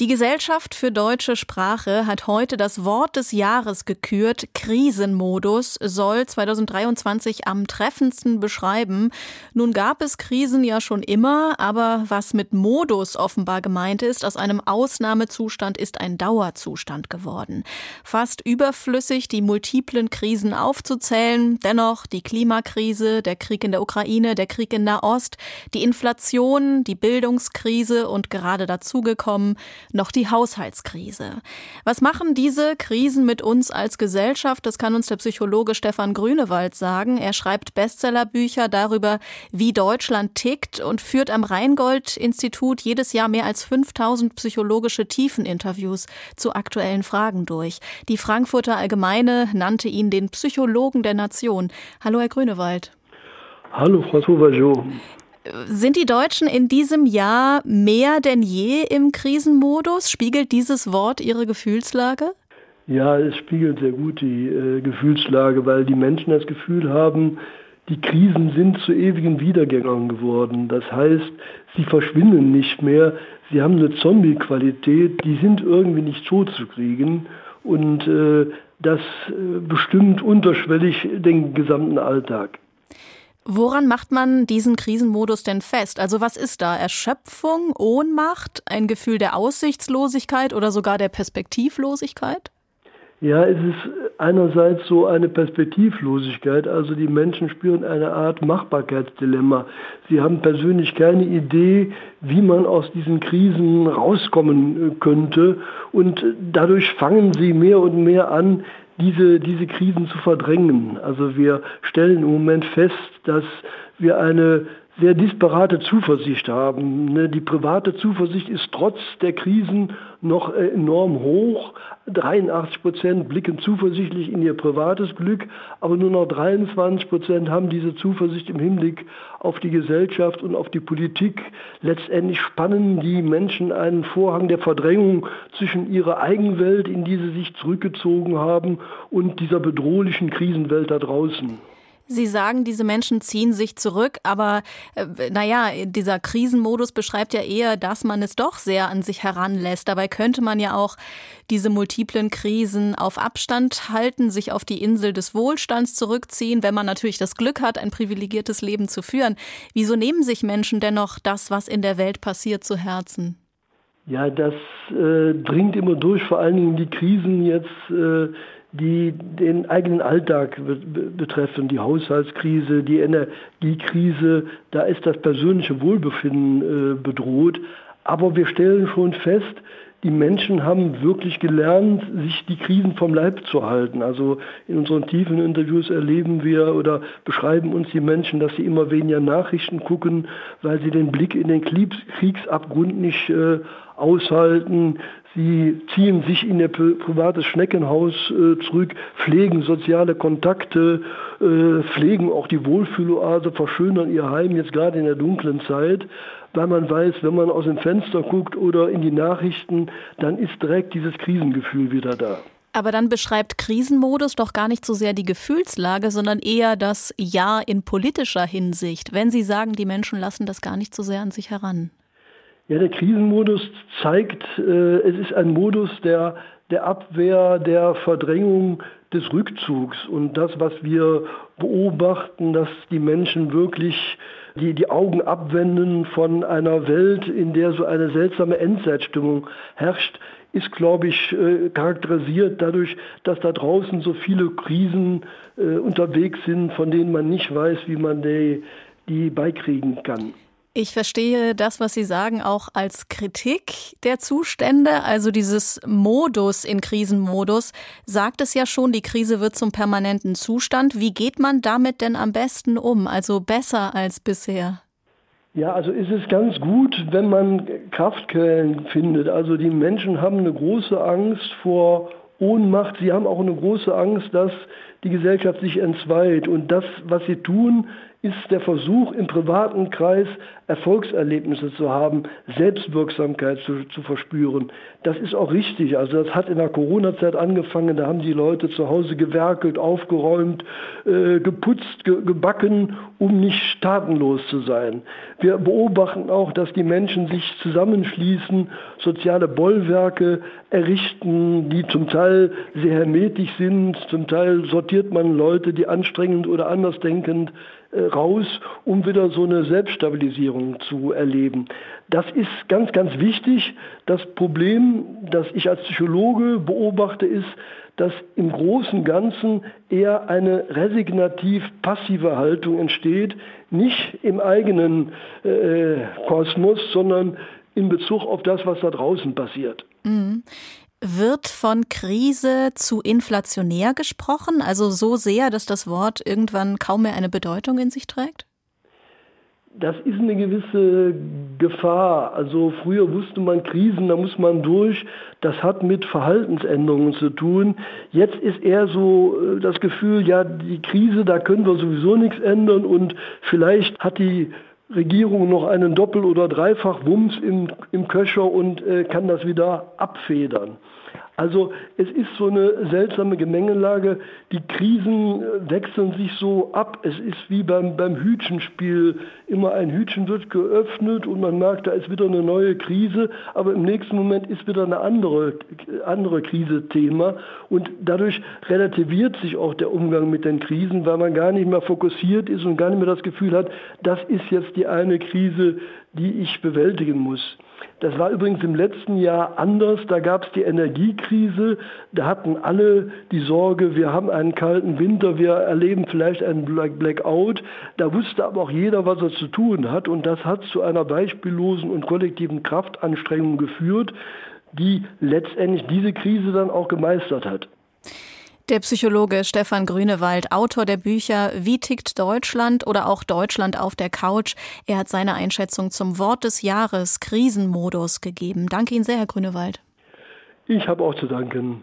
Die Gesellschaft für deutsche Sprache hat heute das Wort des Jahres gekürt. Krisenmodus soll 2023 am treffendsten beschreiben. Nun gab es Krisen ja schon immer, aber was mit Modus offenbar gemeint ist, aus einem Ausnahmezustand ist ein Dauerzustand geworden. Fast überflüssig, die multiplen Krisen aufzuzählen. Dennoch die Klimakrise, der Krieg in der Ukraine, der Krieg in Nahost, die Inflation, die Bildungskrise und gerade dazugekommen noch die Haushaltskrise. Was machen diese Krisen mit uns als Gesellschaft? Das kann uns der Psychologe Stefan Grünewald sagen. Er schreibt Bestsellerbücher darüber, wie Deutschland tickt und führt am Rheingold-Institut jedes Jahr mehr als 5000 psychologische Tiefeninterviews zu aktuellen Fragen durch. Die Frankfurter Allgemeine nannte ihn den Psychologen der Nation. Hallo, Herr Grünewald. Hallo, Frau Sauvageau. Sind die Deutschen in diesem Jahr mehr denn je im Krisenmodus? Spiegelt dieses Wort ihre Gefühlslage? Ja, es spiegelt sehr gut die äh, Gefühlslage, weil die Menschen das Gefühl haben, die Krisen sind zu ewigen Wiedergängern geworden. Das heißt, sie verschwinden nicht mehr, sie haben eine Zombie-Qualität, die sind irgendwie nicht totzukriegen und äh, das äh, bestimmt unterschwellig den gesamten Alltag. Woran macht man diesen Krisenmodus denn fest? Also was ist da? Erschöpfung, Ohnmacht, ein Gefühl der Aussichtslosigkeit oder sogar der Perspektivlosigkeit? Ja, es ist einerseits so eine Perspektivlosigkeit, also die Menschen spüren eine Art Machbarkeitsdilemma. Sie haben persönlich keine Idee, wie man aus diesen Krisen rauskommen äh, könnte und dadurch fangen sie mehr und mehr an, diese, diese Krisen zu verdrängen. Also wir stellen im Moment fest, dass wir eine sehr disparate Zuversicht haben. Ne, die private Zuversicht ist trotz der Krisen noch äh, enorm hoch. 83 Prozent blicken zuversichtlich in ihr privates Glück, aber nur noch 23 Prozent haben diese Zuversicht im Hinblick auf die Gesellschaft und auf die Politik. Letztendlich spannen die Menschen einen Vorhang der Verdrängung zwischen ihrer Eigenwelt, in die sie sich zurückgezogen haben, und dieser bedrohlichen Krisenwelt da draußen. Sie sagen, diese Menschen ziehen sich zurück, aber äh, naja, dieser Krisenmodus beschreibt ja eher, dass man es doch sehr an sich heranlässt. Dabei könnte man ja auch diese multiplen Krisen auf Abstand halten, sich auf die Insel des Wohlstands zurückziehen, wenn man natürlich das Glück hat, ein privilegiertes Leben zu führen. Wieso nehmen sich Menschen dennoch das, was in der Welt passiert, zu Herzen? Ja, das äh, dringt immer durch, vor allen Dingen die Krisen jetzt. Äh, die den eigenen Alltag betreffen, die Haushaltskrise, die Energiekrise, da ist das persönliche Wohlbefinden äh, bedroht. Aber wir stellen schon fest, die Menschen haben wirklich gelernt, sich die Krisen vom Leib zu halten. Also in unseren tiefen Interviews erleben wir oder beschreiben uns die Menschen, dass sie immer weniger Nachrichten gucken, weil sie den Blick in den Kriegsabgrund nicht äh, aushalten. Sie ziehen sich in ihr privates Schneckenhaus äh, zurück, pflegen soziale Kontakte, äh, pflegen auch die Wohlfühloase, verschönern ihr Heim jetzt gerade in der dunklen Zeit, weil man weiß, wenn man aus dem Fenster guckt oder in die Nachrichten, dann ist direkt dieses Krisengefühl wieder da. Aber dann beschreibt Krisenmodus doch gar nicht so sehr die Gefühlslage, sondern eher das Ja in politischer Hinsicht, wenn Sie sagen, die Menschen lassen das gar nicht so sehr an sich heran. Ja, der Krisenmodus zeigt, äh, es ist ein Modus der, der Abwehr, der Verdrängung des Rückzugs. Und das, was wir beobachten, dass die Menschen wirklich die, die Augen abwenden von einer Welt, in der so eine seltsame Endzeitstimmung herrscht, ist, glaube ich, äh, charakterisiert dadurch, dass da draußen so viele Krisen äh, unterwegs sind, von denen man nicht weiß, wie man die, die beikriegen kann. Ich verstehe das, was Sie sagen, auch als Kritik der Zustände. Also dieses Modus in Krisenmodus sagt es ja schon, die Krise wird zum permanenten Zustand. Wie geht man damit denn am besten um? Also besser als bisher? Ja, also ist es ganz gut, wenn man Kraftquellen findet. Also die Menschen haben eine große Angst vor Ohnmacht. Sie haben auch eine große Angst, dass die Gesellschaft sich entzweit. Und das, was sie tun, ist der Versuch, im privaten Kreis Erfolgserlebnisse zu haben, Selbstwirksamkeit zu, zu verspüren. Das ist auch richtig. Also das hat in der Corona-Zeit angefangen. Da haben die Leute zu Hause gewerkelt, aufgeräumt, äh, geputzt, ge gebacken, um nicht staatenlos zu sein. Wir beobachten auch, dass die Menschen sich zusammenschließen, soziale Bollwerke errichten, die zum Teil sehr hermetisch sind. Zum Teil sortiert man Leute, die anstrengend oder andersdenkend raus, um wieder so eine Selbststabilisierung zu erleben. Das ist ganz, ganz wichtig. Das Problem, das ich als Psychologe beobachte, ist, dass im Großen Ganzen eher eine resignativ passive Haltung entsteht, nicht im eigenen äh, Kosmos, sondern in Bezug auf das, was da draußen passiert. Mhm. Wird von Krise zu inflationär gesprochen, also so sehr, dass das Wort irgendwann kaum mehr eine Bedeutung in sich trägt? Das ist eine gewisse Gefahr. Also früher wusste man Krisen, da muss man durch. Das hat mit Verhaltensänderungen zu tun. Jetzt ist eher so äh, das Gefühl, ja, die Krise, da können wir sowieso nichts ändern und vielleicht hat die Regierung noch einen Doppel- oder Dreifach-Wumms im, im Köcher und äh, kann das wieder abfedern. Also es ist so eine seltsame Gemengelage. Die Krisen äh, wechseln sich so ab. Es ist wie beim, beim Hütchenspiel. Immer ein Hütchen wird geöffnet und man merkt, da ist wieder eine neue Krise, aber im nächsten Moment ist wieder eine andere, andere Krise Thema. Und dadurch relativiert sich auch der Umgang mit den Krisen, weil man gar nicht mehr fokussiert ist und gar nicht mehr das Gefühl hat, das ist jetzt die eine Krise, die ich bewältigen muss. Das war übrigens im letzten Jahr anders. Da gab es die Energiekrise. Da hatten alle die Sorge, wir haben einen kalten Winter, wir erleben vielleicht einen Blackout. Da wusste aber auch jeder, was er zu tun hat. Und das hat zu einer beispiellosen und kollektiven Kraftanstrengung geführt, die letztendlich diese Krise dann auch gemeistert hat. Der Psychologe Stefan Grünewald, Autor der Bücher Wie tickt Deutschland oder auch Deutschland auf der Couch. Er hat seine Einschätzung zum Wort des Jahres Krisenmodus gegeben. Danke Ihnen sehr, Herr Grünewald. Ich habe auch zu danken.